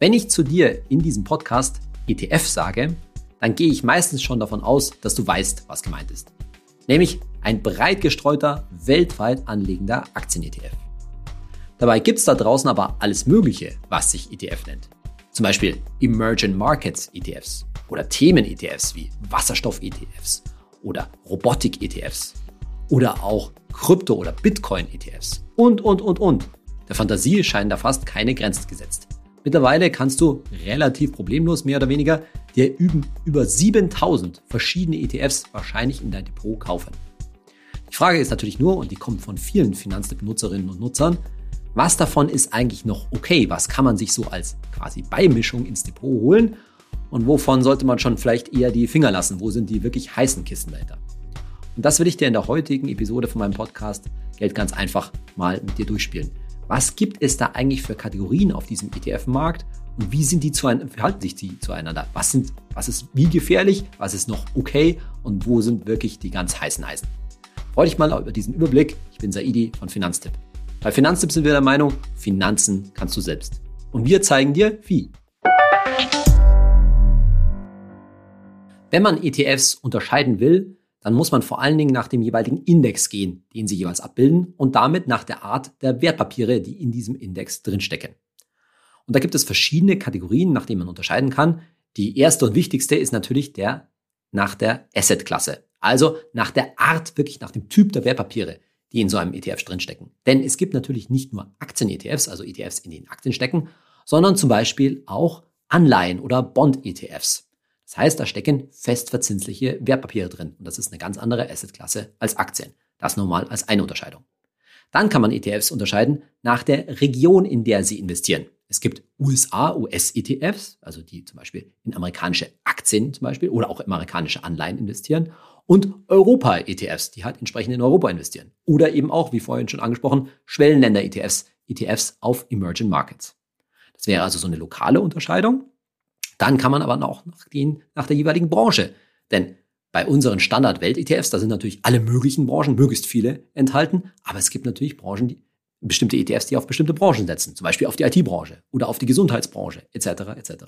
Wenn ich zu dir in diesem Podcast ETF sage, dann gehe ich meistens schon davon aus, dass du weißt, was gemeint ist. Nämlich ein breit gestreuter, weltweit anlegender Aktien-ETF. Dabei gibt es da draußen aber alles Mögliche, was sich ETF nennt. Zum Beispiel Emerging Markets ETFs oder Themen-ETFs wie Wasserstoff-ETFs oder Robotik-ETFs oder auch Krypto- oder Bitcoin-ETFs und, und, und, und. Der Fantasie scheinen da fast keine Grenzen gesetzt. Mittlerweile kannst du relativ problemlos mehr oder weniger dir über 7000 verschiedene ETFs wahrscheinlich in dein Depot kaufen. Die Frage ist natürlich nur, und die kommt von vielen Finanztipp-Nutzerinnen und Nutzern, was davon ist eigentlich noch okay? Was kann man sich so als quasi Beimischung ins Depot holen? Und wovon sollte man schon vielleicht eher die Finger lassen? Wo sind die wirklich heißen Kisten dahinter? Und das will ich dir in der heutigen Episode von meinem Podcast Geld ganz einfach mal mit dir durchspielen. Was gibt es da eigentlich für Kategorien auf diesem ETF-Markt und wie sind die zueinander, verhalten sich die zueinander? Was sind, was ist wie gefährlich? Was ist noch okay? Und wo sind wirklich die ganz heißen Eisen? Freue dich mal über diesen Überblick. Ich bin Saidi von Finanztipp. Bei Finanztipp sind wir der Meinung, Finanzen kannst du selbst. Und wir zeigen dir, wie. Wenn man ETFs unterscheiden will, dann muss man vor allen Dingen nach dem jeweiligen Index gehen, den sie jeweils abbilden und damit nach der Art der Wertpapiere, die in diesem Index drinstecken. Und da gibt es verschiedene Kategorien, nach denen man unterscheiden kann. Die erste und wichtigste ist natürlich der nach der Asset-Klasse, also nach der Art, wirklich nach dem Typ der Wertpapiere die in so einem ETF drinstecken. Denn es gibt natürlich nicht nur Aktien-ETFs, also ETFs, in den Aktien stecken, sondern zum Beispiel auch Anleihen- oder Bond-ETFs. Das heißt, da stecken festverzinsliche Wertpapiere drin. Und das ist eine ganz andere Assetklasse als Aktien. Das normal als eine Unterscheidung. Dann kann man ETFs unterscheiden nach der Region, in der sie investieren. Es gibt USA, US-ETFs, also die zum Beispiel in amerikanische Aktien zum Beispiel oder auch amerikanische Anleihen investieren und Europa-ETFs, die halt entsprechend in Europa investieren. Oder eben auch, wie vorhin schon angesprochen, Schwellenländer-ETFs, ETFs auf Emerging Markets. Das wäre also so eine lokale Unterscheidung. Dann kann man aber auch nach, den, nach der jeweiligen Branche. Denn bei unseren Standard-Welt-ETFs, da sind natürlich alle möglichen Branchen, möglichst viele enthalten. Aber es gibt natürlich Branchen, die, bestimmte ETFs, die auf bestimmte Branchen setzen. Zum Beispiel auf die IT-Branche oder auf die Gesundheitsbranche etc. etc.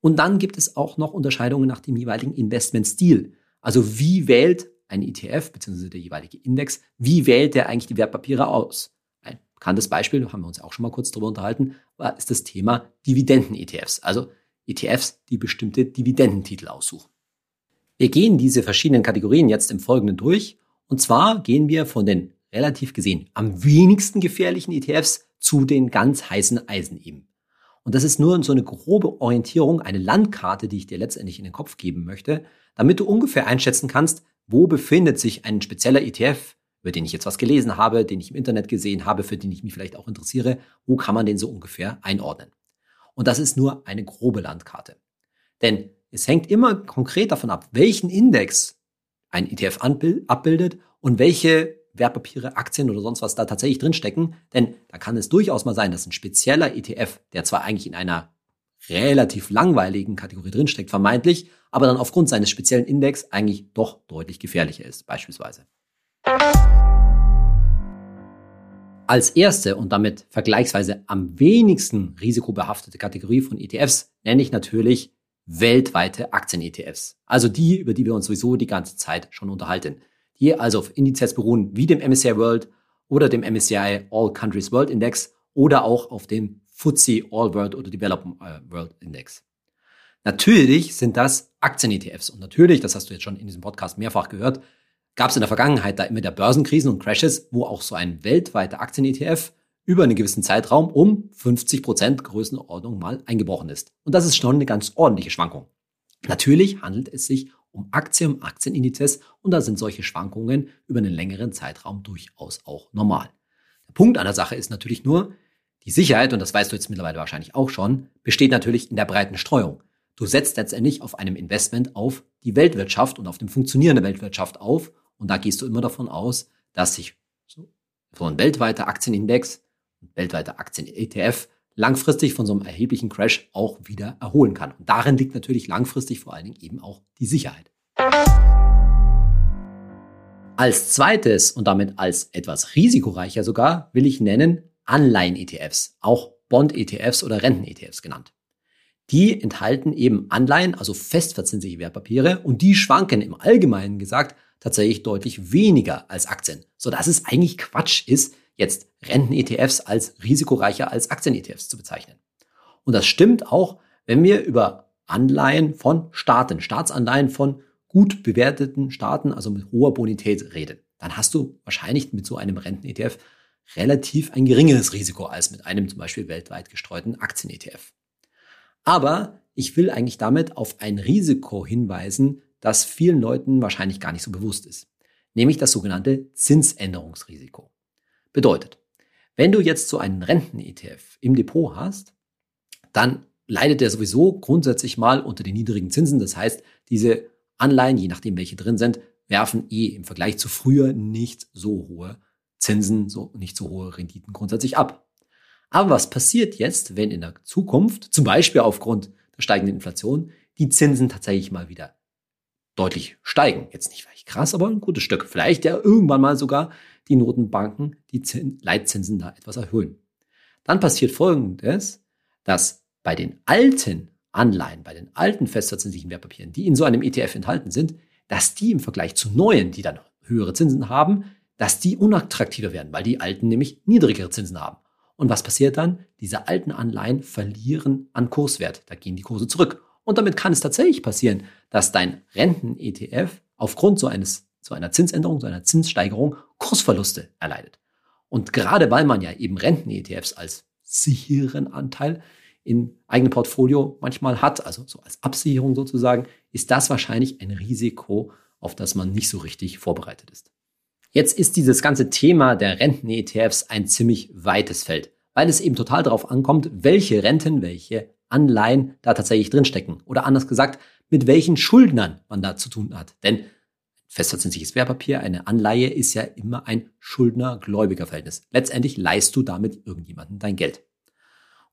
Und dann gibt es auch noch Unterscheidungen nach dem jeweiligen Investmentstil. Also wie wählt ein ETF bzw. der jeweilige Index, wie wählt der eigentlich die Wertpapiere aus? Ein bekanntes Beispiel, haben wir uns auch schon mal kurz darüber unterhalten, ist das Thema Dividenden-ETFs, also ETFs, die bestimmte Dividendentitel aussuchen. Wir gehen diese verschiedenen Kategorien jetzt im Folgenden durch. Und zwar gehen wir von den relativ gesehen am wenigsten gefährlichen ETFs zu den ganz heißen Eisen eben. Und das ist nur so eine grobe Orientierung, eine Landkarte, die ich dir letztendlich in den Kopf geben möchte, damit du ungefähr einschätzen kannst, wo befindet sich ein spezieller ETF, über den ich jetzt was gelesen habe, den ich im Internet gesehen habe, für den ich mich vielleicht auch interessiere, wo kann man den so ungefähr einordnen. Und das ist nur eine grobe Landkarte. Denn es hängt immer konkret davon ab, welchen Index ein ETF abbildet und welche Wertpapiere, Aktien oder sonst was da tatsächlich drinstecken. Denn da kann es durchaus mal sein, dass ein spezieller ETF, der zwar eigentlich in einer relativ langweiligen Kategorie drinsteckt, vermeintlich, aber dann aufgrund seines speziellen Index eigentlich doch deutlich gefährlicher ist, beispielsweise. Als erste und damit vergleichsweise am wenigsten risikobehaftete Kategorie von ETFs nenne ich natürlich weltweite Aktien-ETFs. Also die, über die wir uns sowieso die ganze Zeit schon unterhalten. Die also auf Indizes beruhen wie dem MSCI World oder dem MSCI All Countries World Index oder auch auf dem FTSE All World oder Developed äh, World Index. Natürlich sind das Aktien-ETFs und natürlich, das hast du jetzt schon in diesem Podcast mehrfach gehört, gab es in der Vergangenheit da immer der Börsenkrisen und Crashes, wo auch so ein weltweiter Aktien-ETF über einen gewissen Zeitraum um 50 Prozent Größenordnung mal eingebrochen ist. Und das ist schon eine ganz ordentliche Schwankung. Natürlich handelt es sich um Aktien, um Aktienindizes und da sind solche Schwankungen über einen längeren Zeitraum durchaus auch normal. Der Punkt an der Sache ist natürlich nur, die Sicherheit, und das weißt du jetzt mittlerweile wahrscheinlich auch schon, besteht natürlich in der breiten Streuung. Du setzt letztendlich auf einem Investment auf die Weltwirtschaft und auf dem Funktionieren der Weltwirtschaft auf. Und da gehst du immer davon aus, dass sich so ein weltweiter Aktienindex, ein weltweiter Aktien-ETF langfristig von so einem erheblichen Crash auch wieder erholen kann. Und darin liegt natürlich langfristig vor allen Dingen eben auch die Sicherheit. Als zweites und damit als etwas risikoreicher sogar will ich nennen Anleihen-ETFs, auch Bond-ETFs oder Renten-ETFs genannt. Die enthalten eben Anleihen, also festverzinsliche Wertpapiere, und die schwanken im Allgemeinen gesagt tatsächlich deutlich weniger als Aktien, sodass es eigentlich Quatsch ist, jetzt Renten-ETFs als risikoreicher als Aktien-ETFs zu bezeichnen. Und das stimmt auch, wenn wir über Anleihen von Staaten, Staatsanleihen von gut bewerteten Staaten, also mit hoher Bonität reden. Dann hast du wahrscheinlich mit so einem Renten-ETF relativ ein geringeres Risiko als mit einem zum Beispiel weltweit gestreuten Aktien-ETF. Aber ich will eigentlich damit auf ein Risiko hinweisen, das vielen Leuten wahrscheinlich gar nicht so bewusst ist, nämlich das sogenannte Zinsänderungsrisiko. Bedeutet, wenn du jetzt so einen Renten-ETF im Depot hast, dann leidet der sowieso grundsätzlich mal unter den niedrigen Zinsen. Das heißt, diese Anleihen, je nachdem welche drin sind, werfen eh im Vergleich zu früher nicht so hohe Zinsen, so nicht so hohe Renditen grundsätzlich ab. Aber was passiert jetzt, wenn in der Zukunft, zum Beispiel aufgrund der steigenden Inflation, die Zinsen tatsächlich mal wieder deutlich steigen? Jetzt nicht vielleicht krass, aber ein gutes Stück. Vielleicht ja irgendwann mal sogar die Notenbanken die Leitzinsen da etwas erhöhen. Dann passiert Folgendes, dass bei den alten Anleihen, bei den alten festverzinslichen Wertpapieren, die in so einem ETF enthalten sind, dass die im Vergleich zu neuen, die dann höhere Zinsen haben, dass die unattraktiver werden, weil die alten nämlich niedrigere Zinsen haben. Und was passiert dann? Diese alten Anleihen verlieren an Kurswert. Da gehen die Kurse zurück. Und damit kann es tatsächlich passieren, dass dein Renten-ETF aufgrund so eines, so einer Zinsänderung, so einer Zinssteigerung Kursverluste erleidet. Und gerade weil man ja eben Renten-ETFs als sicheren Anteil in eigenem Portfolio manchmal hat, also so als Absicherung sozusagen, ist das wahrscheinlich ein Risiko, auf das man nicht so richtig vorbereitet ist. Jetzt ist dieses ganze Thema der Renten-ETFs ein ziemlich weites Feld, weil es eben total darauf ankommt, welche Renten, welche Anleihen da tatsächlich drinstecken. Oder anders gesagt, mit welchen Schuldnern man da zu tun hat. Denn festverzinsliches Wertpapier, eine Anleihe ist ja immer ein Schuldner-Gläubiger-Verhältnis. Letztendlich leist du damit irgendjemandem dein Geld.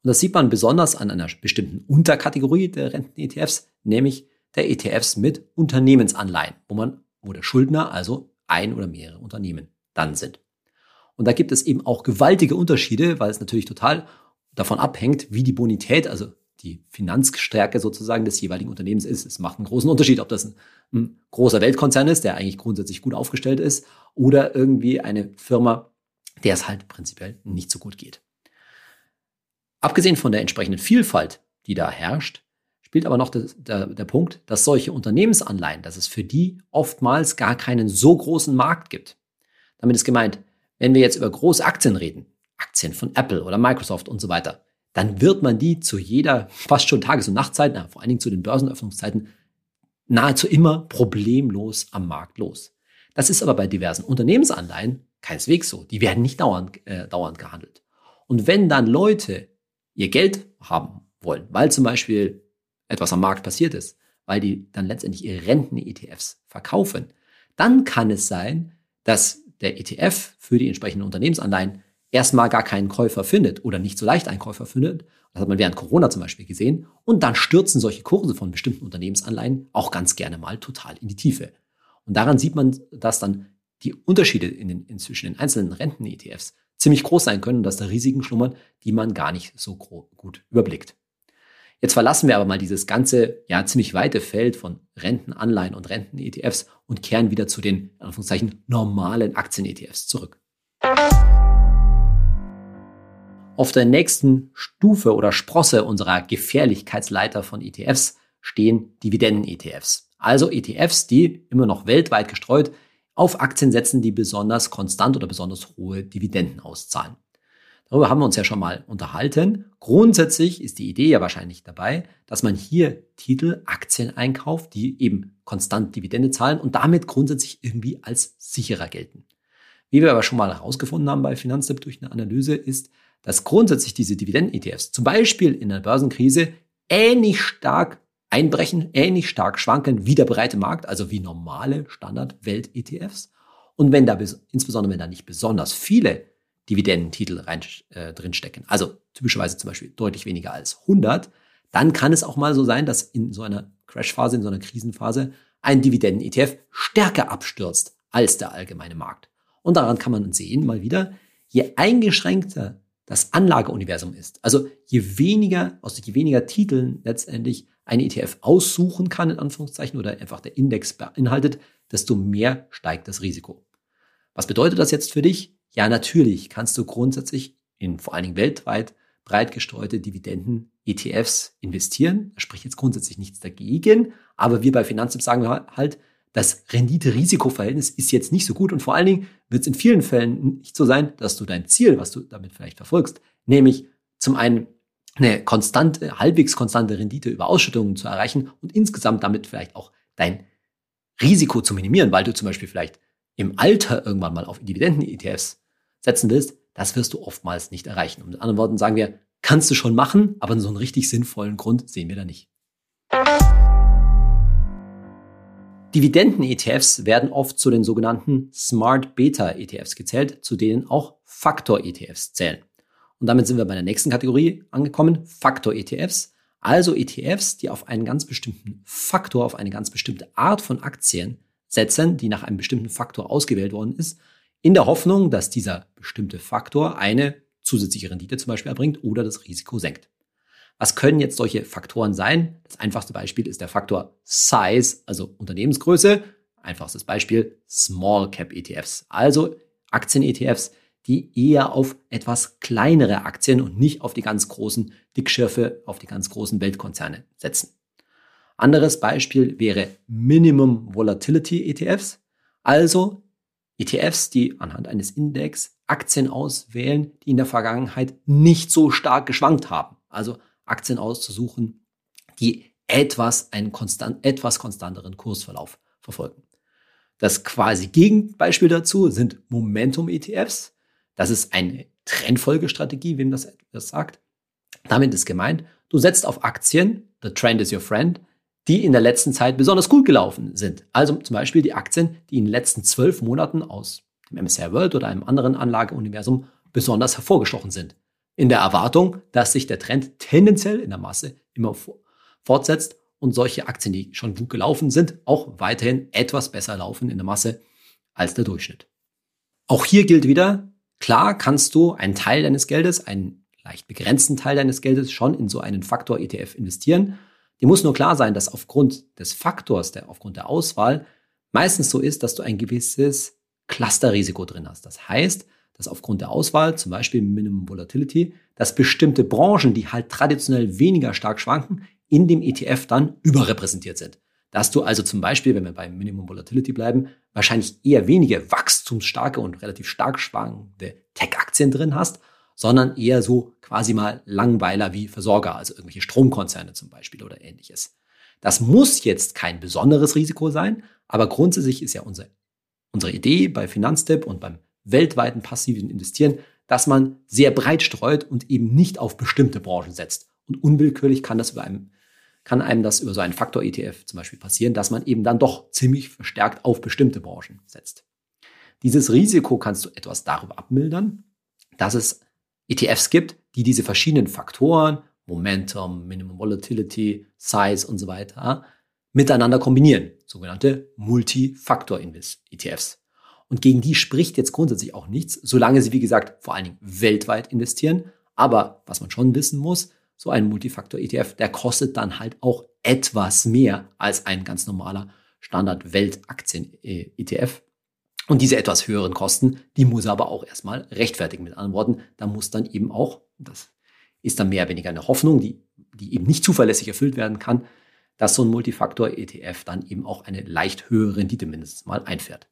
Und das sieht man besonders an einer bestimmten Unterkategorie der Renten-ETFs, nämlich der ETFs mit Unternehmensanleihen, wo man, wo der Schuldner also ein oder mehrere Unternehmen dann sind. Und da gibt es eben auch gewaltige Unterschiede, weil es natürlich total davon abhängt, wie die Bonität, also die Finanzstärke sozusagen des jeweiligen Unternehmens ist. Es macht einen großen Unterschied, ob das ein, ein großer Weltkonzern ist, der eigentlich grundsätzlich gut aufgestellt ist, oder irgendwie eine Firma, der es halt prinzipiell nicht so gut geht. Abgesehen von der entsprechenden Vielfalt, die da herrscht, spielt aber noch der, der, der, Punkt, dass solche Unternehmensanleihen, dass es für die oftmals gar keinen so großen Markt gibt. Damit ist gemeint, wenn wir jetzt über große Aktien reden, Aktien von Apple oder Microsoft und so weiter, dann wird man die zu jeder, fast schon Tages- und Nachtzeit, na, vor allen Dingen zu den Börsenöffnungszeiten, nahezu immer problemlos am Markt los. Das ist aber bei diversen Unternehmensanleihen keineswegs so. Die werden nicht dauernd, äh, dauernd gehandelt. Und wenn dann Leute ihr Geld haben wollen, weil zum Beispiel etwas am Markt passiert ist, weil die dann letztendlich ihre Renten-ETFs verkaufen, dann kann es sein, dass der ETF für die entsprechenden Unternehmensanleihen erstmal gar keinen Käufer findet oder nicht so leicht einen Käufer findet. Das hat man während Corona zum Beispiel gesehen. Und dann stürzen solche Kurse von bestimmten Unternehmensanleihen auch ganz gerne mal total in die Tiefe. Und daran sieht man, dass dann die Unterschiede in den, inzwischen in einzelnen Renten-ETFs ziemlich groß sein können und dass da Risiken schlummern, die man gar nicht so gut überblickt. Jetzt verlassen wir aber mal dieses ganze, ja, ziemlich weite Feld von Rentenanleihen und Renten-ETFs und kehren wieder zu den, in Anführungszeichen, normalen Aktien-ETFs zurück. Auf der nächsten Stufe oder Sprosse unserer Gefährlichkeitsleiter von ETFs stehen Dividenden-ETFs. Also ETFs, die immer noch weltweit gestreut auf Aktien setzen, die besonders konstant oder besonders hohe Dividenden auszahlen. Darüber haben wir uns ja schon mal unterhalten. Grundsätzlich ist die Idee ja wahrscheinlich dabei, dass man hier Titel, Aktien einkauft, die eben konstant Dividende zahlen und damit grundsätzlich irgendwie als sicherer gelten. Wie wir aber schon mal herausgefunden haben bei Finanztipp durch eine Analyse, ist, dass grundsätzlich diese Dividenden-ETFs zum Beispiel in der Börsenkrise ähnlich stark einbrechen, ähnlich stark schwanken wie der breite Markt, also wie normale Standard-Welt-ETFs. Und wenn da, insbesondere wenn da nicht besonders viele Dividendentitel rein, äh, drinstecken, also typischerweise zum Beispiel deutlich weniger als 100, dann kann es auch mal so sein, dass in so einer Crashphase, in so einer Krisenphase ein Dividenden-ETF stärker abstürzt als der allgemeine Markt. Und daran kann man sehen, mal wieder, je eingeschränkter das Anlageuniversum ist. Also je weniger, aus je weniger Titeln letztendlich ein ETF aussuchen kann, in Anführungszeichen, oder einfach der Index beinhaltet, desto mehr steigt das Risiko. Was bedeutet das jetzt für dich? Ja, natürlich kannst du grundsätzlich in vor allen Dingen weltweit breit gestreute Dividenden-ETFs investieren. Da spricht jetzt grundsätzlich nichts dagegen, aber wir bei Finanztipp sagen halt, das Rendite-Risiko-Verhältnis ist jetzt nicht so gut und vor allen Dingen wird es in vielen Fällen nicht so sein, dass du dein Ziel, was du damit vielleicht verfolgst, nämlich zum einen eine konstante, halbwegs konstante Rendite über Ausschüttungen zu erreichen und insgesamt damit vielleicht auch dein Risiko zu minimieren, weil du zum Beispiel vielleicht im Alter irgendwann mal auf Dividenden-ETFs setzen willst, das wirst du oftmals nicht erreichen. Und mit anderen Worten sagen wir, kannst du schon machen, aber so einen richtig sinnvollen Grund sehen wir da nicht. Dividenden-ETFs werden oft zu den sogenannten Smart Beta-ETFs gezählt, zu denen auch Faktor-ETFs zählen. Und damit sind wir bei der nächsten Kategorie angekommen, Faktor-ETFs. Also ETFs, die auf einen ganz bestimmten Faktor, auf eine ganz bestimmte Art von Aktien setzen, die nach einem bestimmten Faktor ausgewählt worden ist, in der Hoffnung, dass dieser bestimmte Faktor eine zusätzliche Rendite zum Beispiel erbringt oder das Risiko senkt. Was können jetzt solche Faktoren sein? Das einfachste Beispiel ist der Faktor Size, also Unternehmensgröße. Einfachstes Beispiel Small Cap ETFs, also Aktien-ETFs, die eher auf etwas kleinere Aktien und nicht auf die ganz großen Dickschürfe, auf die ganz großen Weltkonzerne setzen. Anderes Beispiel wäre Minimum Volatility ETFs, also ETFs, die anhand eines Index Aktien auswählen, die in der Vergangenheit nicht so stark geschwankt haben. Also Aktien auszusuchen, die etwas einen konstant, etwas konstanteren Kursverlauf verfolgen. Das quasi Gegenbeispiel dazu sind Momentum-ETFs. Das ist eine Trendfolgestrategie, wem das etwas sagt. Damit ist gemeint, du setzt auf Aktien, the trend is your friend, die in der letzten Zeit besonders gut gelaufen sind. Also zum Beispiel die Aktien, die in den letzten zwölf Monaten aus dem MSCI World oder einem anderen Anlageuniversum besonders hervorgestochen sind. In der Erwartung, dass sich der Trend tendenziell in der Masse immer fortsetzt und solche Aktien, die schon gut gelaufen sind, auch weiterhin etwas besser laufen in der Masse als der Durchschnitt. Auch hier gilt wieder, Klar kannst du einen Teil deines Geldes, einen leicht begrenzten Teil deines Geldes schon in so einen Faktor-ETF investieren. Dir muss nur klar sein, dass aufgrund des Faktors, der aufgrund der Auswahl meistens so ist, dass du ein gewisses Clusterrisiko drin hast. Das heißt, dass aufgrund der Auswahl, zum Beispiel Minimum Volatility, dass bestimmte Branchen, die halt traditionell weniger stark schwanken, in dem ETF dann überrepräsentiert sind dass du also zum Beispiel, wenn wir beim Minimum Volatility bleiben, wahrscheinlich eher wenige wachstumsstarke und relativ stark schwankende Tech-Aktien drin hast, sondern eher so quasi mal Langweiler wie Versorger, also irgendwelche Stromkonzerne zum Beispiel oder ähnliches. Das muss jetzt kein besonderes Risiko sein, aber grundsätzlich ist ja unsere, unsere Idee bei Finanztipp und beim weltweiten passiven Investieren, dass man sehr breit streut und eben nicht auf bestimmte Branchen setzt. Und unwillkürlich kann das über einem kann einem das über so einen Faktor-ETF zum Beispiel passieren, dass man eben dann doch ziemlich verstärkt auf bestimmte Branchen setzt. Dieses Risiko kannst du etwas darüber abmildern, dass es ETFs gibt, die diese verschiedenen Faktoren, Momentum, Minimum Volatility, Size und so weiter, miteinander kombinieren, sogenannte Multifaktor-ETFs. Und gegen die spricht jetzt grundsätzlich auch nichts, solange sie, wie gesagt, vor allen Dingen weltweit investieren. Aber was man schon wissen muss, so ein Multifaktor-ETF, der kostet dann halt auch etwas mehr als ein ganz normaler Standard-Weltaktien-ETF. Und diese etwas höheren Kosten, die muss er aber auch erstmal rechtfertigen. Mit anderen Worten, da muss dann eben auch, das ist dann mehr oder weniger eine Hoffnung, die, die eben nicht zuverlässig erfüllt werden kann, dass so ein Multifaktor-ETF dann eben auch eine leicht höhere Rendite mindestens mal einfährt.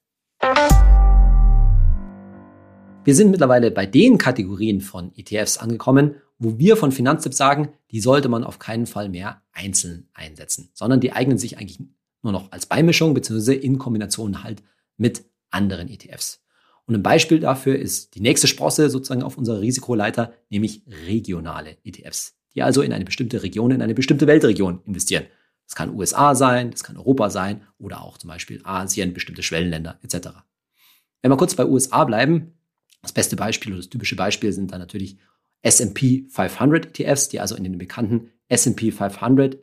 Wir sind mittlerweile bei den Kategorien von ETFs angekommen, wo wir von Finanztipp sagen, die sollte man auf keinen Fall mehr einzeln einsetzen, sondern die eignen sich eigentlich nur noch als Beimischung bzw. in Kombination halt mit anderen ETFs. Und ein Beispiel dafür ist die nächste Sprosse sozusagen auf unserer Risikoleiter, nämlich regionale ETFs, die also in eine bestimmte Region, in eine bestimmte Weltregion investieren. Das kann USA sein, das kann Europa sein oder auch zum Beispiel Asien, bestimmte Schwellenländer etc. Wenn wir kurz bei USA bleiben, das beste Beispiel oder das typische Beispiel sind dann natürlich S&P 500 ETFs, die also in den bekannten S&P 500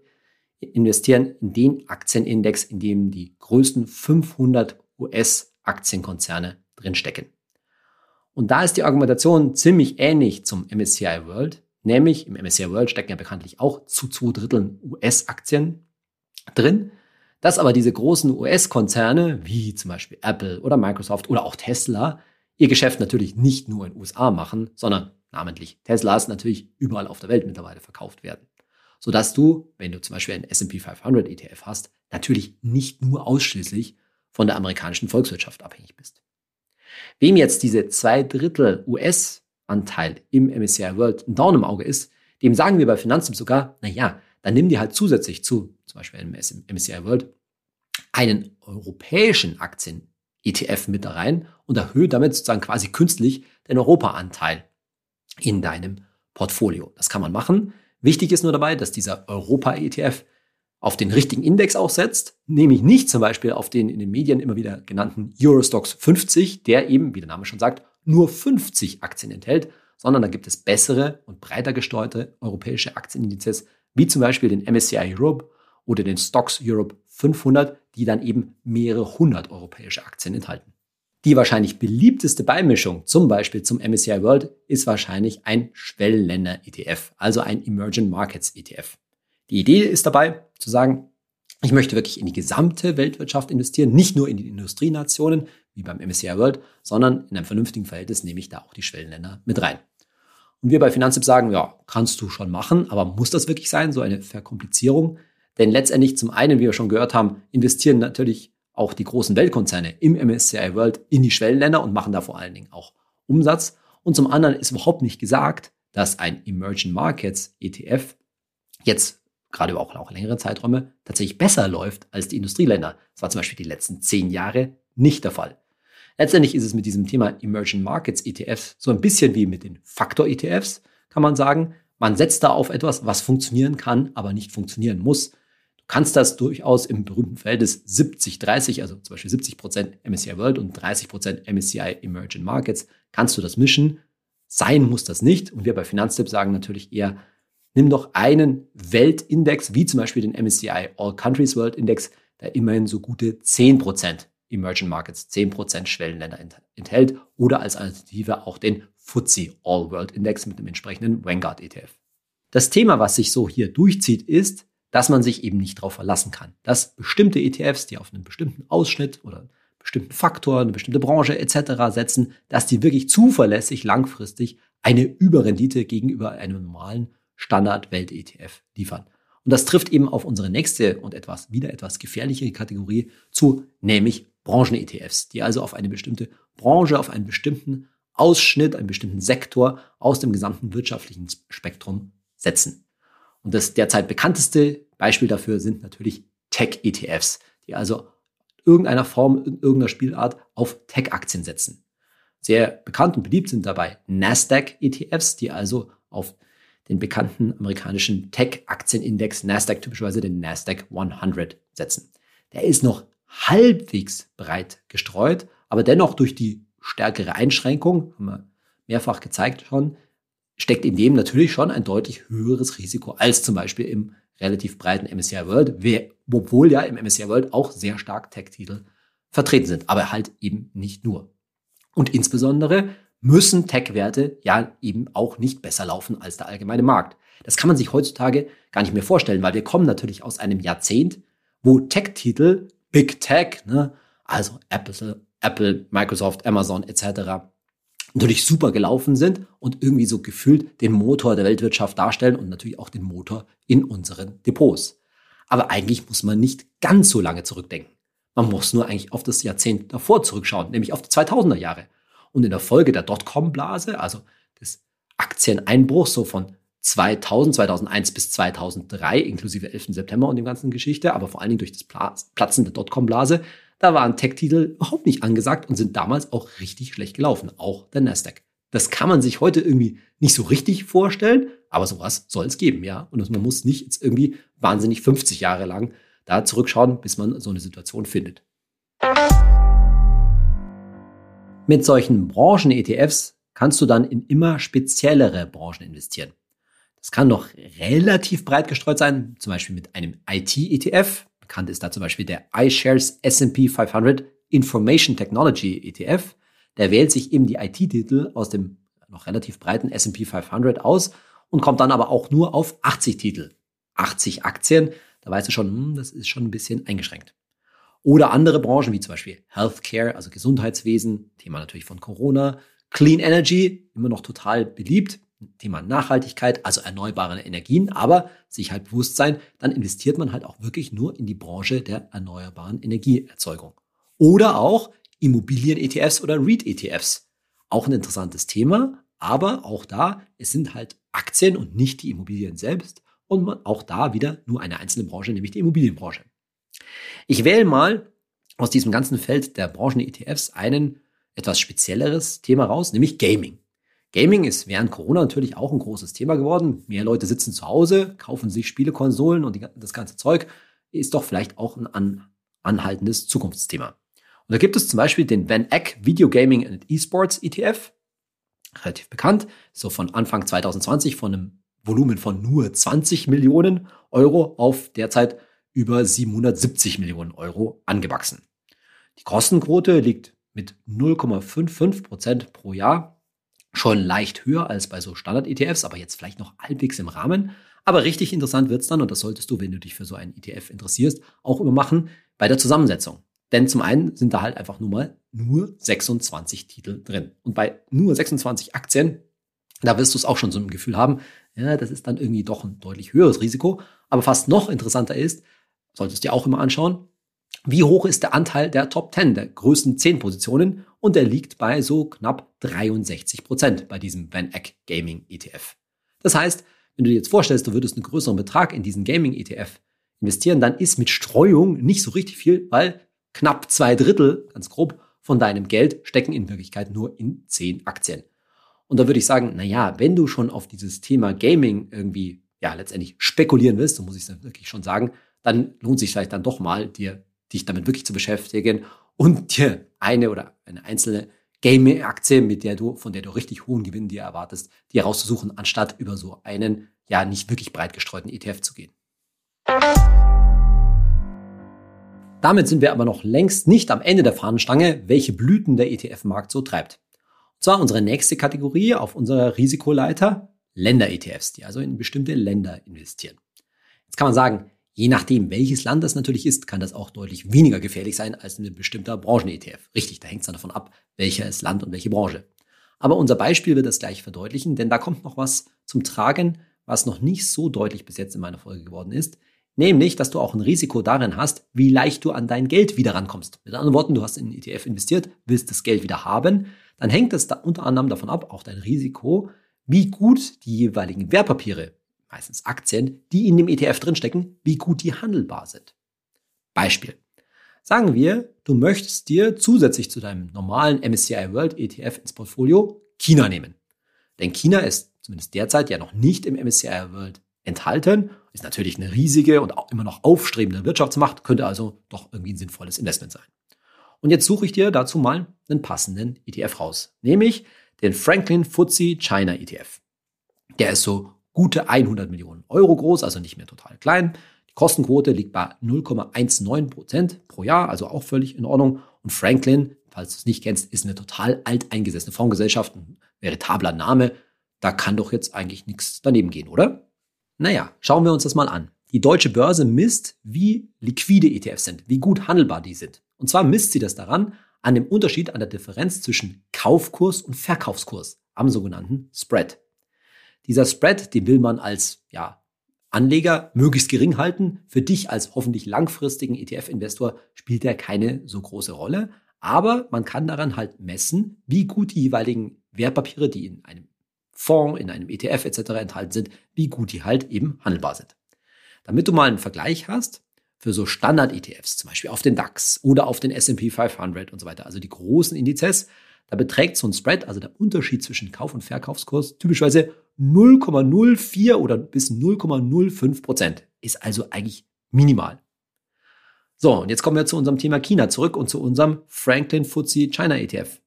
investieren, in den Aktienindex, in dem die größten 500 US-Aktienkonzerne drinstecken. Und da ist die Argumentation ziemlich ähnlich zum MSCI World, nämlich im MSCI World stecken ja bekanntlich auch zu zwei Dritteln US-Aktien drin. Dass aber diese großen US-Konzerne, wie zum Beispiel Apple oder Microsoft oder auch Tesla, ihr Geschäft natürlich nicht nur in USA machen, sondern namentlich Teslas natürlich überall auf der Welt mittlerweile verkauft werden. Sodass du, wenn du zum Beispiel einen S&P 500 ETF hast, natürlich nicht nur ausschließlich von der amerikanischen Volkswirtschaft abhängig bist. Wem jetzt diese zwei Drittel US-Anteil im MSCI World ein Daumen im Auge ist, dem sagen wir bei Finanztipp sogar, na ja, dann nimm dir halt zusätzlich zu, zum Beispiel im MSCI World, einen europäischen Aktien-ETF mit da rein und erhöhe damit sozusagen quasi künstlich den Europa-Anteil in deinem Portfolio. Das kann man machen. Wichtig ist nur dabei, dass dieser Europa-ETF auf den richtigen Index auch setzt, nämlich nicht zum Beispiel auf den in den Medien immer wieder genannten Eurostox 50, der eben, wie der Name schon sagt, nur 50 Aktien enthält, sondern da gibt es bessere und breiter gesteuerte europäische Aktienindizes, wie zum Beispiel den MSCI Europe oder den Stocks Europe 500, die dann eben mehrere hundert europäische Aktien enthalten. Die wahrscheinlich beliebteste Beimischung, zum Beispiel zum MSCI World, ist wahrscheinlich ein Schwellenländer-ETF, also ein Emerging Markets ETF. Die Idee ist dabei zu sagen, ich möchte wirklich in die gesamte Weltwirtschaft investieren, nicht nur in die Industrienationen, wie beim MSCI World, sondern in einem vernünftigen Verhältnis nehme ich da auch die Schwellenländer mit rein. Und wir bei Finanztipp sagen, ja, kannst du schon machen, aber muss das wirklich sein, so eine Verkomplizierung? Denn letztendlich zum einen, wie wir schon gehört haben, investieren natürlich auch die großen Weltkonzerne im MSCI World in die Schwellenländer und machen da vor allen Dingen auch Umsatz. Und zum anderen ist überhaupt nicht gesagt, dass ein Emerging Markets ETF jetzt gerade auch, auch längere Zeiträume tatsächlich besser läuft als die Industrieländer. Das war zum Beispiel die letzten zehn Jahre nicht der Fall. Letztendlich ist es mit diesem Thema Emerging Markets ETFs so ein bisschen wie mit den Faktor ETFs, kann man sagen. Man setzt da auf etwas, was funktionieren kann, aber nicht funktionieren muss kannst das durchaus im berühmten Verhältnis 70-30, also zum Beispiel 70% MSCI World und 30% MSCI Emerging Markets, kannst du das mischen. Sein muss das nicht. Und wir bei Finanztipp sagen natürlich eher, nimm doch einen Weltindex, wie zum Beispiel den MSCI All Countries World Index, der immerhin so gute 10% Emerging Markets, 10% Schwellenländer enthält oder als Alternative auch den FTSE All World Index mit dem entsprechenden Vanguard ETF. Das Thema, was sich so hier durchzieht, ist, dass man sich eben nicht darauf verlassen kann. Dass bestimmte ETFs, die auf einen bestimmten Ausschnitt oder einen bestimmten Faktor, eine bestimmte Branche etc. setzen, dass die wirklich zuverlässig langfristig eine Überrendite gegenüber einem normalen Standard-Welt-ETF liefern. Und das trifft eben auf unsere nächste und etwas wieder etwas gefährlichere Kategorie zu, nämlich Branchen-ETFs, die also auf eine bestimmte Branche, auf einen bestimmten Ausschnitt, einen bestimmten Sektor aus dem gesamten wirtschaftlichen Spektrum setzen. Und das derzeit bekannteste Beispiel dafür sind natürlich Tech-ETFs, die also irgendeiner Form, in irgendeiner Spielart auf Tech-Aktien setzen. Sehr bekannt und beliebt sind dabei Nasdaq-ETFs, die also auf den bekannten amerikanischen Tech-Aktienindex Nasdaq, typischerweise den Nasdaq 100 setzen. Der ist noch halbwegs breit gestreut, aber dennoch durch die stärkere Einschränkung, haben wir mehrfach gezeigt schon, steckt in dem natürlich schon ein deutlich höheres Risiko als zum Beispiel im relativ breiten MSCI World, obwohl ja im MSCI World auch sehr stark Tech-Titel vertreten sind, aber halt eben nicht nur. Und insbesondere müssen Tech-Werte ja eben auch nicht besser laufen als der allgemeine Markt. Das kann man sich heutzutage gar nicht mehr vorstellen, weil wir kommen natürlich aus einem Jahrzehnt, wo Tech-Titel, Big Tech, ne, also Apple, Apple, Microsoft, Amazon etc., natürlich super gelaufen sind und irgendwie so gefühlt den Motor der Weltwirtschaft darstellen und natürlich auch den Motor in unseren Depots. Aber eigentlich muss man nicht ganz so lange zurückdenken. Man muss nur eigentlich auf das Jahrzehnt davor zurückschauen, nämlich auf die 2000er Jahre. Und in der Folge der Dotcom-Blase, also des Aktieneinbruchs so von 2000, 2001 bis 2003, inklusive 11. September und dem ganzen Geschichte, aber vor allen Dingen durch das Platzen der Dotcom-Blase, da waren Tech-Titel überhaupt nicht angesagt und sind damals auch richtig schlecht gelaufen, auch der Nasdaq. Das kann man sich heute irgendwie nicht so richtig vorstellen, aber sowas soll es geben, ja. Und man muss nicht jetzt irgendwie wahnsinnig 50 Jahre lang da zurückschauen, bis man so eine Situation findet. Mit solchen Branchen-ETFs kannst du dann in immer speziellere Branchen investieren. Das kann noch relativ breit gestreut sein, zum Beispiel mit einem IT-ETF, Bekannt ist da zum Beispiel der iShares S&P 500 Information Technology ETF. der wählt sich eben die IT-Titel aus dem noch relativ breiten S&P 500 aus und kommt dann aber auch nur auf 80 Titel. 80 Aktien, da weißt du schon, hm, das ist schon ein bisschen eingeschränkt. Oder andere Branchen wie zum Beispiel Healthcare, also Gesundheitswesen, Thema natürlich von Corona, Clean Energy, immer noch total beliebt, Thema Nachhaltigkeit, also erneuerbare Energien, aber sich halt bewusst sein, dann investiert man halt auch wirklich nur in die Branche der erneuerbaren Energieerzeugung. Oder auch Immobilien-ETFs oder REIT-ETFs. Auch ein interessantes Thema, aber auch da, es sind halt Aktien und nicht die Immobilien selbst und man auch da wieder nur eine einzelne Branche, nämlich die Immobilienbranche. Ich wähle mal aus diesem ganzen Feld der Branchen-ETFs einen etwas spezielleres Thema raus, nämlich Gaming. Gaming ist während Corona natürlich auch ein großes Thema geworden. Mehr Leute sitzen zu Hause, kaufen sich Spielekonsolen und die, das ganze Zeug ist doch vielleicht auch ein an, anhaltendes Zukunftsthema. Und da gibt es zum Beispiel den Van Eck Video Gaming and Esports ETF, relativ bekannt, so von Anfang 2020 von einem Volumen von nur 20 Millionen Euro auf derzeit über 770 Millionen Euro angewachsen. Die Kostenquote liegt mit 0,55 Prozent pro Jahr schon leicht höher als bei so Standard-ETFs, aber jetzt vielleicht noch halbwegs im Rahmen. Aber richtig interessant wird's dann, und das solltest du, wenn du dich für so einen ETF interessierst, auch immer machen, bei der Zusammensetzung. Denn zum einen sind da halt einfach nur mal nur 26 Titel drin. Und bei nur 26 Aktien, da wirst du es auch schon so ein Gefühl haben, ja, das ist dann irgendwie doch ein deutlich höheres Risiko. Aber fast noch interessanter ist, solltest du dir auch immer anschauen, wie hoch ist der Anteil der Top 10, der größten 10 Positionen? Und der liegt bei so knapp 63 Prozent bei diesem Van Eck Gaming ETF. Das heißt, wenn du dir jetzt vorstellst, du würdest einen größeren Betrag in diesen Gaming ETF investieren, dann ist mit Streuung nicht so richtig viel, weil knapp zwei Drittel, ganz grob, von deinem Geld stecken in Wirklichkeit nur in 10 Aktien. Und da würde ich sagen, na ja, wenn du schon auf dieses Thema Gaming irgendwie, ja, letztendlich spekulieren willst, so muss ich es wirklich schon sagen, dann lohnt sich vielleicht dann doch mal, dir dich damit wirklich zu beschäftigen und dir eine oder eine einzelne Gaming-Aktie, mit der du, von der du richtig hohen Gewinn dir erwartest, dir rauszusuchen, anstatt über so einen, ja, nicht wirklich breit gestreuten ETF zu gehen. Damit sind wir aber noch längst nicht am Ende der Fahnenstange, welche Blüten der ETF-Markt so treibt. Und zwar unsere nächste Kategorie auf unserer Risikoleiter, Länder-ETFs, die also in bestimmte Länder investieren. Jetzt kann man sagen, Je nachdem, welches Land das natürlich ist, kann das auch deutlich weniger gefährlich sein als ein bestimmter Branchen-ETF. Richtig, da hängt es dann davon ab, welches Land und welche Branche. Aber unser Beispiel wird das gleich verdeutlichen, denn da kommt noch was zum Tragen, was noch nicht so deutlich bis jetzt in meiner Folge geworden ist. Nämlich, dass du auch ein Risiko darin hast, wie leicht du an dein Geld wieder rankommst. Mit anderen Worten, du hast in einen ETF investiert, willst das Geld wieder haben, dann hängt es da unter anderem davon ab, auch dein Risiko, wie gut die jeweiligen Wertpapiere, meistens Aktien, die in dem ETF drinstecken, wie gut die handelbar sind. Beispiel. Sagen wir, du möchtest dir zusätzlich zu deinem normalen MSCI World ETF ins Portfolio China nehmen. Denn China ist zumindest derzeit ja noch nicht im MSCI World enthalten, ist natürlich eine riesige und auch immer noch aufstrebende Wirtschaftsmacht, könnte also doch irgendwie ein sinnvolles Investment sein. Und jetzt suche ich dir dazu mal einen passenden ETF raus, nämlich den Franklin FTSE China ETF. Der ist so gute 100 Millionen Euro groß, also nicht mehr total klein. Die Kostenquote liegt bei 0,19 Prozent pro Jahr, also auch völlig in Ordnung. Und Franklin, falls du es nicht kennst, ist eine total alteingesessene Fondsgesellschaft, ein veritabler Name. Da kann doch jetzt eigentlich nichts daneben gehen, oder? Naja, schauen wir uns das mal an. Die deutsche Börse misst, wie liquide ETFs sind, wie gut handelbar die sind. Und zwar misst sie das daran, an dem Unterschied an der Differenz zwischen Kaufkurs und Verkaufskurs, am sogenannten Spread. Dieser Spread, den will man als ja, Anleger möglichst gering halten. Für dich als hoffentlich langfristigen ETF-Investor spielt er keine so große Rolle. Aber man kann daran halt messen, wie gut die jeweiligen Wertpapiere, die in einem Fonds, in einem ETF etc. enthalten sind, wie gut die halt eben handelbar sind. Damit du mal einen Vergleich hast, für so Standard-ETFs, zum Beispiel auf den DAX oder auf den S&P 500 und so weiter, also die großen Indizes, da beträgt so ein Spread, also der Unterschied zwischen Kauf- und Verkaufskurs, typischerweise 0,04 oder bis 0,05 Prozent. Ist also eigentlich minimal. So, und jetzt kommen wir zu unserem Thema China zurück und zu unserem Franklin FTSE China ETF.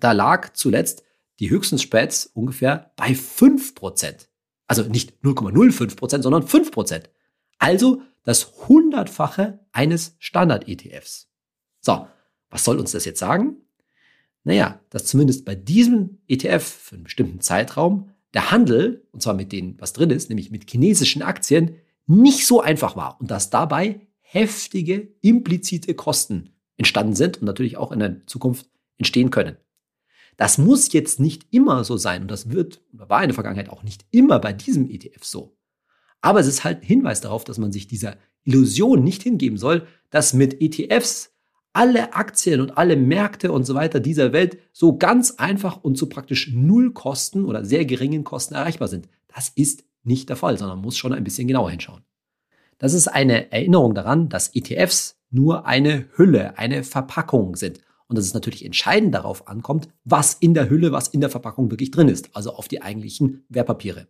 Da lag zuletzt die höchsten Spreads ungefähr bei 5 Prozent. Also nicht 0,05 Prozent, sondern 5 Prozent. Also das hundertfache eines Standard-ETFs. So, was soll uns das jetzt sagen? Naja, dass zumindest bei diesem ETF für einen bestimmten Zeitraum der Handel, und zwar mit denen, was drin ist, nämlich mit chinesischen Aktien, nicht so einfach war und dass dabei heftige implizite Kosten entstanden sind und natürlich auch in der Zukunft entstehen können. Das muss jetzt nicht immer so sein und das wird oder war in der Vergangenheit auch nicht immer bei diesem ETF so. Aber es ist halt ein Hinweis darauf, dass man sich dieser Illusion nicht hingeben soll, dass mit ETFs alle Aktien und alle Märkte und so weiter dieser Welt so ganz einfach und zu praktisch null Kosten oder sehr geringen Kosten erreichbar sind. Das ist nicht der Fall, sondern man muss schon ein bisschen genauer hinschauen. Das ist eine Erinnerung daran, dass ETFs nur eine Hülle, eine Verpackung sind. Und dass es natürlich entscheidend darauf ankommt, was in der Hülle, was in der Verpackung wirklich drin ist, also auf die eigentlichen Wertpapiere.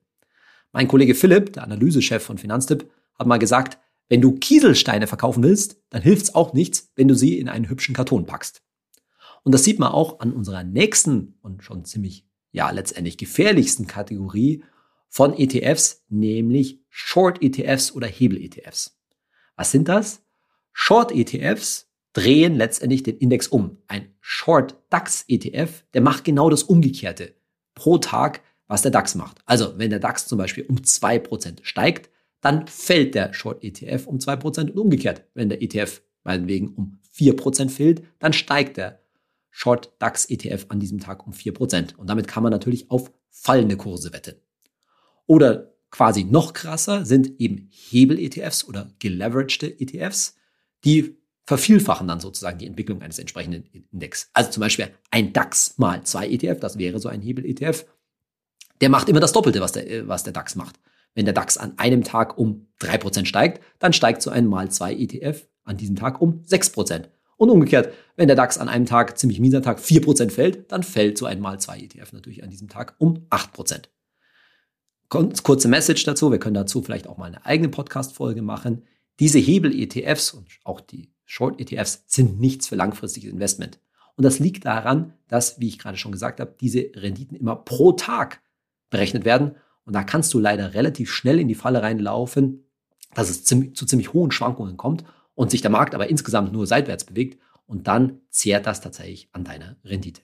Mein Kollege Philipp, der Analysechef von Finanztipp, hat mal gesagt, wenn du Kieselsteine verkaufen willst, dann hilft's auch nichts, wenn du sie in einen hübschen Karton packst. Und das sieht man auch an unserer nächsten und schon ziemlich, ja, letztendlich gefährlichsten Kategorie von ETFs, nämlich Short ETFs oder Hebel ETFs. Was sind das? Short ETFs drehen letztendlich den Index um. Ein Short DAX ETF, der macht genau das Umgekehrte. Pro Tag, was der DAX macht. Also, wenn der DAX zum Beispiel um zwei Prozent steigt, dann fällt der Short ETF um zwei Prozent und umgekehrt. Wenn der ETF meinetwegen um vier Prozent fällt, dann steigt der Short DAX ETF an diesem Tag um vier Prozent. Und damit kann man natürlich auf fallende Kurse wetten. Oder quasi noch krasser sind eben Hebel-ETFs oder geleveragte ETFs, die vervielfachen dann sozusagen die Entwicklung eines entsprechenden Index. Also zum Beispiel ein DAX mal zwei ETF, das wäre so ein Hebel-ETF, der macht immer das Doppelte, was der, was der DAX macht. Wenn der DAX an einem Tag um 3% steigt, dann steigt so ein mal 2 ETF an diesem Tag um 6%. Und umgekehrt, wenn der DAX an einem Tag, ziemlich mieser Tag, 4% fällt, dann fällt so ein mal 2 ETF natürlich an diesem Tag um 8%. Kurze Message dazu, wir können dazu vielleicht auch mal eine eigene Podcast-Folge machen. Diese Hebel-ETFs und auch die Short-ETFs sind nichts für langfristiges Investment. Und das liegt daran, dass, wie ich gerade schon gesagt habe, diese Renditen immer pro Tag berechnet werden und da kannst du leider relativ schnell in die Falle reinlaufen, dass es zu ziemlich hohen Schwankungen kommt und sich der Markt aber insgesamt nur seitwärts bewegt. Und dann zehrt das tatsächlich an deiner Rendite.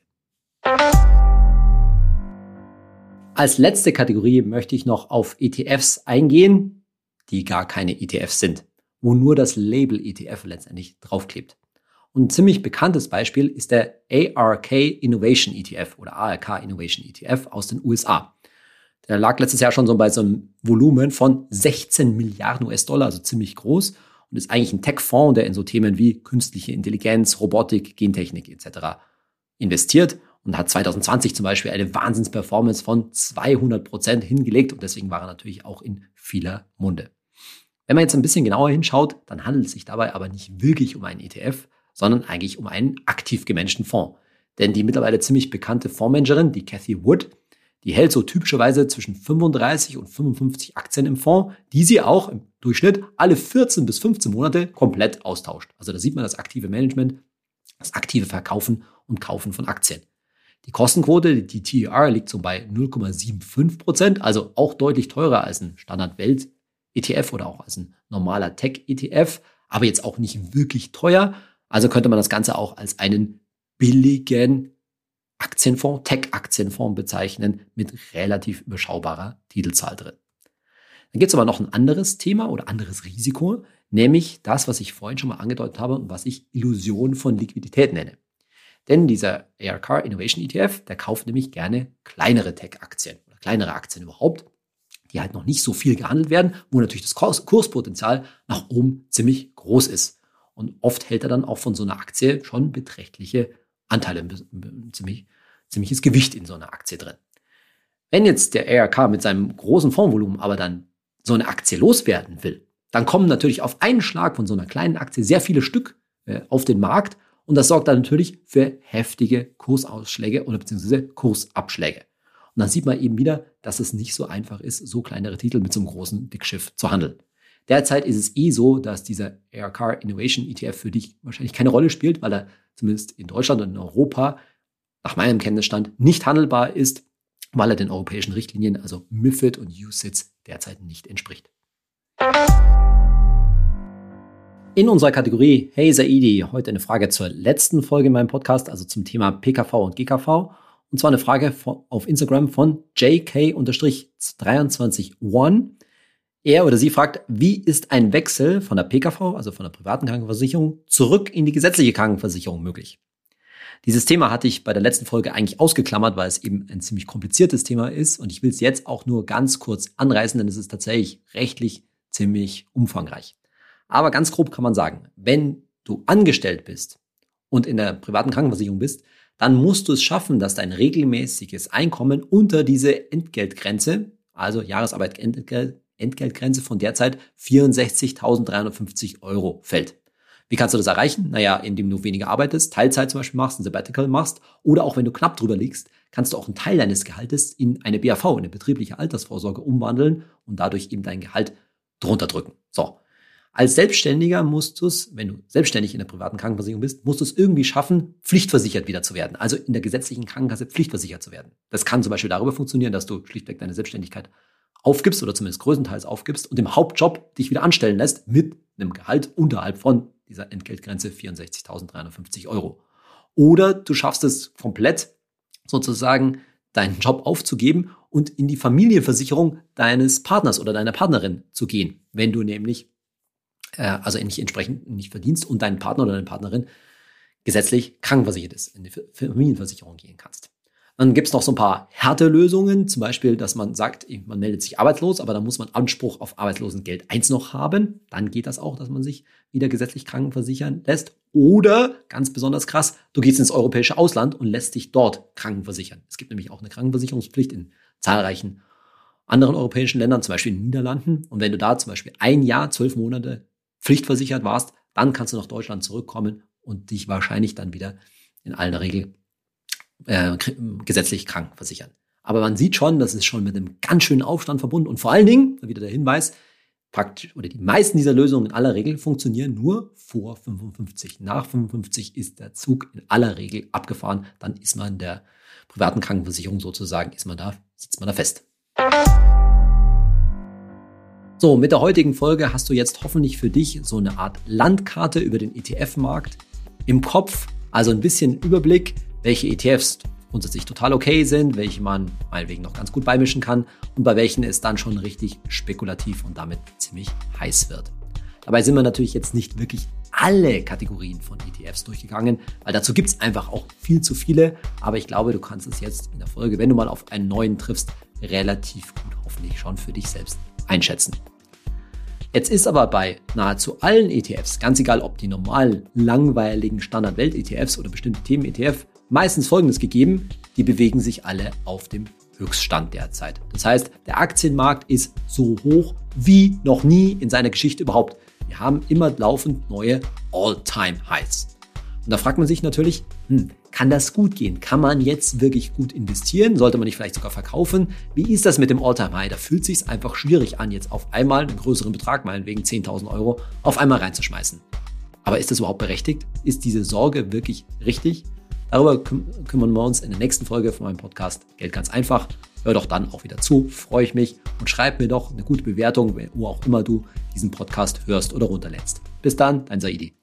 Als letzte Kategorie möchte ich noch auf ETFs eingehen, die gar keine ETFs sind, wo nur das Label ETF letztendlich draufklebt. Und ein ziemlich bekanntes Beispiel ist der ARK Innovation ETF oder ARK Innovation ETF aus den USA. Der lag letztes Jahr schon so bei so einem Volumen von 16 Milliarden US-Dollar, also ziemlich groß und ist eigentlich ein Tech-Fonds, der in so Themen wie künstliche Intelligenz, Robotik, Gentechnik etc. investiert und hat 2020 zum Beispiel eine Wahnsinnsperformance von 200 Prozent hingelegt und deswegen war er natürlich auch in vieler Munde. Wenn man jetzt ein bisschen genauer hinschaut, dann handelt es sich dabei aber nicht wirklich um einen ETF, sondern eigentlich um einen aktiv gemanagten Fonds. Denn die mittlerweile ziemlich bekannte Fondsmanagerin, die Cathy Wood, die hält so typischerweise zwischen 35 und 55 Aktien im Fonds, die sie auch im Durchschnitt alle 14 bis 15 Monate komplett austauscht. Also da sieht man das aktive Management, das aktive Verkaufen und Kaufen von Aktien. Die Kostenquote, die TER, liegt so bei 0,75 Prozent, also auch deutlich teurer als ein Standard-Welt-ETF oder auch als ein normaler Tech-ETF, aber jetzt auch nicht wirklich teuer. Also könnte man das Ganze auch als einen billigen Aktienfonds, Tech-Aktienfonds bezeichnen mit relativ überschaubarer Titelzahl drin. Dann gibt es aber noch ein anderes Thema oder anderes Risiko, nämlich das, was ich vorhin schon mal angedeutet habe und was ich Illusion von Liquidität nenne. Denn dieser ARK Innovation ETF, der kauft nämlich gerne kleinere Tech-Aktien oder kleinere Aktien überhaupt, die halt noch nicht so viel gehandelt werden, wo natürlich das Kurs Kurspotenzial nach oben ziemlich groß ist. Und oft hält er dann auch von so einer Aktie schon beträchtliche Anteile, ziemlich, ziemliches Gewicht in so einer Aktie drin. Wenn jetzt der ARK mit seinem großen Fondsvolumen aber dann so eine Aktie loswerden will, dann kommen natürlich auf einen Schlag von so einer kleinen Aktie sehr viele Stück äh, auf den Markt und das sorgt dann natürlich für heftige Kursausschläge oder beziehungsweise Kursabschläge. Und dann sieht man eben wieder, dass es nicht so einfach ist, so kleinere Titel mit so einem großen Dickschiff zu handeln. Derzeit ist es eh so, dass dieser ARK Innovation ETF für dich wahrscheinlich keine Rolle spielt, weil er zumindest in Deutschland und in Europa nach meinem Kenntnisstand nicht handelbar ist, weil er den europäischen Richtlinien, also MIFID und USITS, derzeit nicht entspricht. In unserer Kategorie Hey Saidi, heute eine Frage zur letzten Folge in meinem Podcast, also zum Thema PKV und GKV. Und zwar eine Frage auf Instagram von JK-23one. Er oder sie fragt, wie ist ein Wechsel von der PKV, also von der privaten Krankenversicherung, zurück in die gesetzliche Krankenversicherung möglich? Dieses Thema hatte ich bei der letzten Folge eigentlich ausgeklammert, weil es eben ein ziemlich kompliziertes Thema ist und ich will es jetzt auch nur ganz kurz anreißen, denn es ist tatsächlich rechtlich ziemlich umfangreich. Aber ganz grob kann man sagen, wenn du angestellt bist und in der privaten Krankenversicherung bist, dann musst du es schaffen, dass dein regelmäßiges Einkommen unter diese Entgeltgrenze, also Jahresarbeit-Entgeltgrenze von derzeit 64.350 Euro fällt. Wie kannst du das erreichen? Naja, indem du weniger arbeitest, Teilzeit zum Beispiel machst, ein Sabbatical machst oder auch wenn du knapp drüber liegst, kannst du auch einen Teil deines Gehaltes in eine BAV, in eine betriebliche Altersvorsorge umwandeln und dadurch eben dein Gehalt drunter drücken. So. Als Selbstständiger musst du es, wenn du selbstständig in der privaten Krankenversicherung bist, musst du es irgendwie schaffen, pflichtversichert wieder zu werden. Also in der gesetzlichen Krankenkasse pflichtversichert zu werden. Das kann zum Beispiel darüber funktionieren, dass du schlichtweg deine Selbstständigkeit aufgibst oder zumindest größtenteils aufgibst und im Hauptjob dich wieder anstellen lässt mit einem Gehalt unterhalb von dieser Entgeltgrenze 64.350 Euro. Oder du schaffst es komplett sozusagen deinen Job aufzugeben und in die Familienversicherung deines Partners oder deiner Partnerin zu gehen, wenn du nämlich äh, also nicht entsprechend nicht verdienst und dein Partner oder deine Partnerin gesetzlich krankenversichert ist, in die Familienversicherung gehen kannst. Dann gibt es noch so ein paar Härtelösungen, zum Beispiel, dass man sagt, man meldet sich arbeitslos, aber dann muss man Anspruch auf Arbeitslosengeld 1 noch haben. Dann geht das auch, dass man sich wieder gesetzlich krankenversichern lässt. Oder, ganz besonders krass, du gehst ins europäische Ausland und lässt dich dort krankenversichern. Es gibt nämlich auch eine Krankenversicherungspflicht in zahlreichen anderen europäischen Ländern, zum Beispiel in den Niederlanden. Und wenn du da zum Beispiel ein Jahr, zwölf Monate pflichtversichert warst, dann kannst du nach Deutschland zurückkommen und dich wahrscheinlich dann wieder in aller Regel äh, gesetzlich krank versichern. Aber man sieht schon, das ist schon mit einem ganz schönen Aufstand verbunden und vor allen Dingen, wieder der Hinweis, praktisch oder die meisten dieser Lösungen in aller Regel funktionieren nur vor 55. Nach 55 ist der Zug in aller Regel abgefahren, dann ist man der privaten Krankenversicherung sozusagen, ist man da, sitzt man da fest. So, mit der heutigen Folge hast du jetzt hoffentlich für dich so eine Art Landkarte über den ETF-Markt im Kopf, also ein bisschen Überblick, welche ETFs grundsätzlich total okay sind, welche man meinetwegen noch ganz gut beimischen kann und bei welchen es dann schon richtig spekulativ und damit ziemlich heiß wird. Dabei sind wir natürlich jetzt nicht wirklich alle Kategorien von ETFs durchgegangen, weil dazu gibt es einfach auch viel zu viele. Aber ich glaube, du kannst es jetzt in der Folge, wenn du mal auf einen neuen triffst, relativ gut hoffentlich schon für dich selbst einschätzen. Jetzt ist aber bei nahezu allen ETFs, ganz egal ob die normalen, langweiligen Standard-Welt-ETFs oder bestimmte Themen-ETF, meistens Folgendes gegeben, die bewegen sich alle auf dem Höchststand derzeit. Das heißt, der Aktienmarkt ist so hoch wie noch nie in seiner Geschichte überhaupt. Wir haben immer laufend neue All-Time-Highs. Und da fragt man sich natürlich, hm, kann das gut gehen? Kann man jetzt wirklich gut investieren? Sollte man nicht vielleicht sogar verkaufen? Wie ist das mit dem All-Time-High? Da fühlt sich einfach schwierig an, jetzt auf einmal einen größeren Betrag, meinetwegen 10.000 Euro, auf einmal reinzuschmeißen. Aber ist das überhaupt berechtigt? Ist diese Sorge wirklich richtig? Darüber küm kümmern wir uns in der nächsten Folge von meinem Podcast Geld ganz einfach. Hör doch dann auch wieder zu, freue ich mich und schreib mir doch eine gute Bewertung, wo auch immer du diesen Podcast hörst oder runterlädst. Bis dann, dein Saidi.